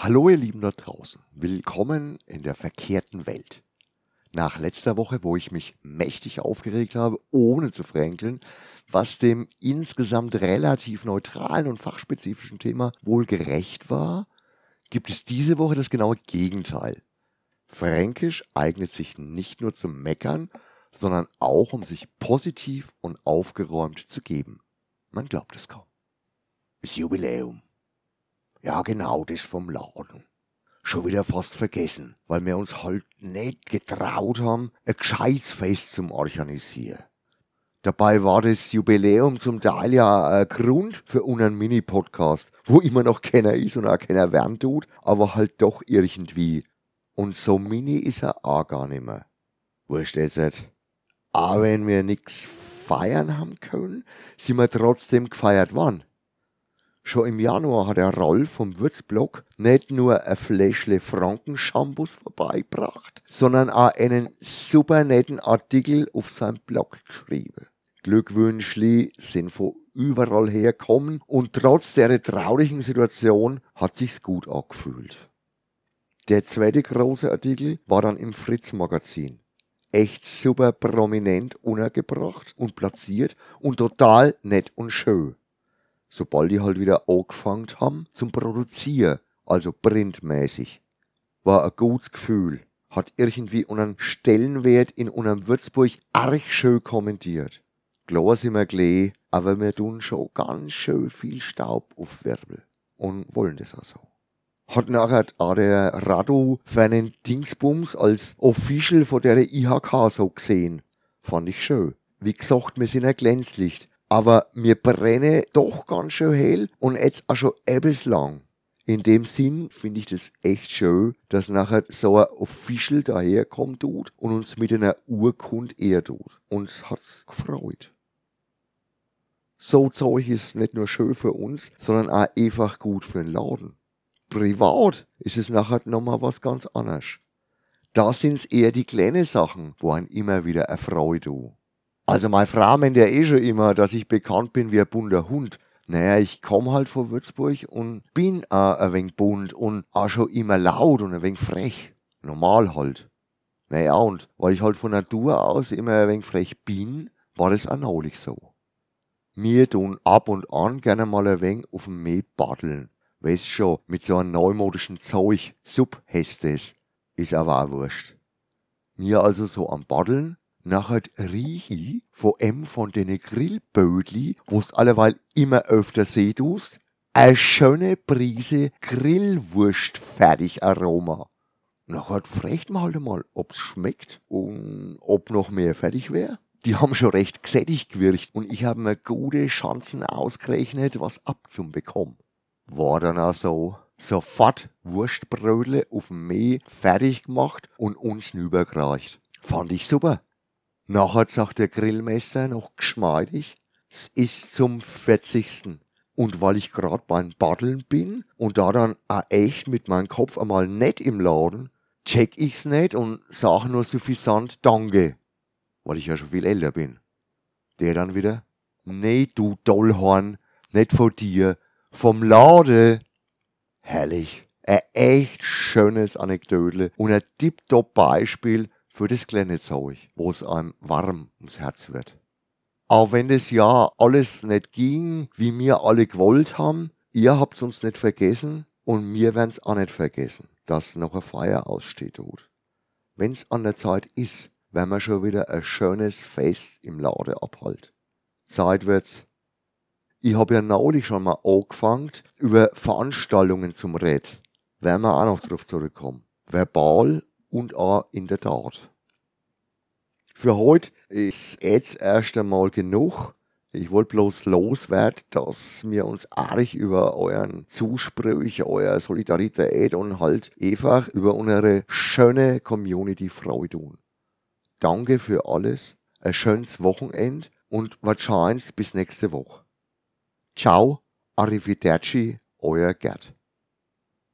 Hallo ihr Lieben da draußen, willkommen in der verkehrten Welt. Nach letzter Woche, wo ich mich mächtig aufgeregt habe, ohne zu fränkeln, was dem insgesamt relativ neutralen und fachspezifischen Thema wohl gerecht war, gibt es diese Woche das genaue Gegenteil. Fränkisch eignet sich nicht nur zum Meckern, sondern auch, um sich positiv und aufgeräumt zu geben. Man glaubt es kaum. Das Jubiläum. Ja, genau, das vom Laden. Schon wieder fast vergessen, weil wir uns halt nicht getraut haben, ein gescheites Fest zum Organisieren. Dabei war das Jubiläum zum Teil ja ein Grund für unseren Mini-Podcast, wo immer noch keiner ist und auch keiner werden tut, aber halt doch irgendwie. Und so mini ist er auch gar nicht mehr. Wurscht jetzt. Aber wenn wir nix feiern haben können, sind wir trotzdem gefeiert worden. Schon im Januar hat der Rolf vom Würzblock nicht nur ein Fläschle Frankenshampoos vorbeigebracht, sondern auch einen super netten Artikel auf seinem Blog geschrieben. Glückwünschli sind von überall herkommen und trotz der traurigen Situation hat sich's gut angefühlt. Der zweite große Artikel war dann im Fritz Magazin. Echt super prominent untergebracht und platziert und total nett und schön sobald die halt wieder angefangen haben zum Produzieren, also printmäßig. War ein gutes Gefühl, hat irgendwie unseren Stellenwert in unserem Würzburg arg schön kommentiert. Klar sind wir gleich, aber wir tun schon ganz schön viel Staub aufwirbeln und wollen das auch so. Hat nachher auch der Radu für einen Dingsbums als Official von der IHK so gesehen. Fand ich schön. Wie gesagt, wir sind ein Glänzlicht aber mir brenne doch ganz schön hell und jetzt auch schon etwas lang. In dem Sinn finde ich das echt schön, dass nachher so ein Official daherkommt tut und uns mit einer Urkund eher tut. Uns hat's gefreut. So Zeug ist nicht nur schön für uns, sondern auch einfach gut für den Laden. Privat ist es nachher nochmal was ganz anderes. Da sind's eher die kleinen Sachen, wo ein immer wieder erfreut tut. Also meine Frau meint ja eh schon immer, dass ich bekannt bin wie ein bunter Hund. Naja, ich komm halt von Würzburg und bin auch ein wenig bunt und auch schon immer laut und ein wenig frech. Normal halt. Naja, und weil ich halt von Natur aus immer ein wenig frech bin, war das auch neulich so. Mir tun ab und an gerne mal ein wenig auf dem Mäh paddeln. Weißt schon, mit so einem neumodischen Zeug, Sub heißt es. Ist aber auch wurscht. Mir also so am Paddeln nachher rieche von em von den Grillbödli, wo's alleweil immer öfter sehtust, eine schöne Prise Grillwurst fertig Aroma. Nachher fragt man halt einmal, ob's schmeckt und ob noch mehr fertig wäre. Die haben schon recht gesättigt gewirkt und ich habe mir gute Chancen ausgerechnet, was abzubekommen. War dann auch so. Sofort Wurstbrödle auf dem Mehl fertig gemacht und uns übergereicht. Fand ich super. Nachher sagt der Grillmeister noch geschmeidig, es ist zum 40. Und weil ich grad beim Paddeln bin und da dann auch echt mit meinem Kopf einmal nicht im Laden, check ich's nicht und sag nur suffisant Danke, weil ich ja schon viel älter bin. Der dann wieder, nee, du Dollhorn, nicht von dir, vom Lade. Herrlich. Ein echt schönes Anekdote und ein tipptopp Beispiel für das kleine Zeug, wo es einem warm ums Herz wird. Auch wenn das ja alles nicht ging, wie wir alle gewollt haben, ihr habt's uns nicht vergessen und wir werden's auch nicht vergessen, dass noch eine Feier aussteht tut. Wenn's an der Zeit ist, werden wir schon wieder ein schönes Fest im Lade abhalten. Zeit wird's. Ich hab ja neulich schon mal angefangen, über Veranstaltungen zum Red. Werden wir auch noch drauf zurückkommen. Verbal und auch in der Tat. Für heute ist jetzt erst einmal genug. Ich wollte bloß loswerden, dass wir uns arg über euren Zuspruch, eure Solidarität und halt einfach über unsere schöne Community freuen Danke für alles, ein schönes Wochenende und wahrscheinlich bis nächste Woche. Ciao, arrivederci, euer Gerd.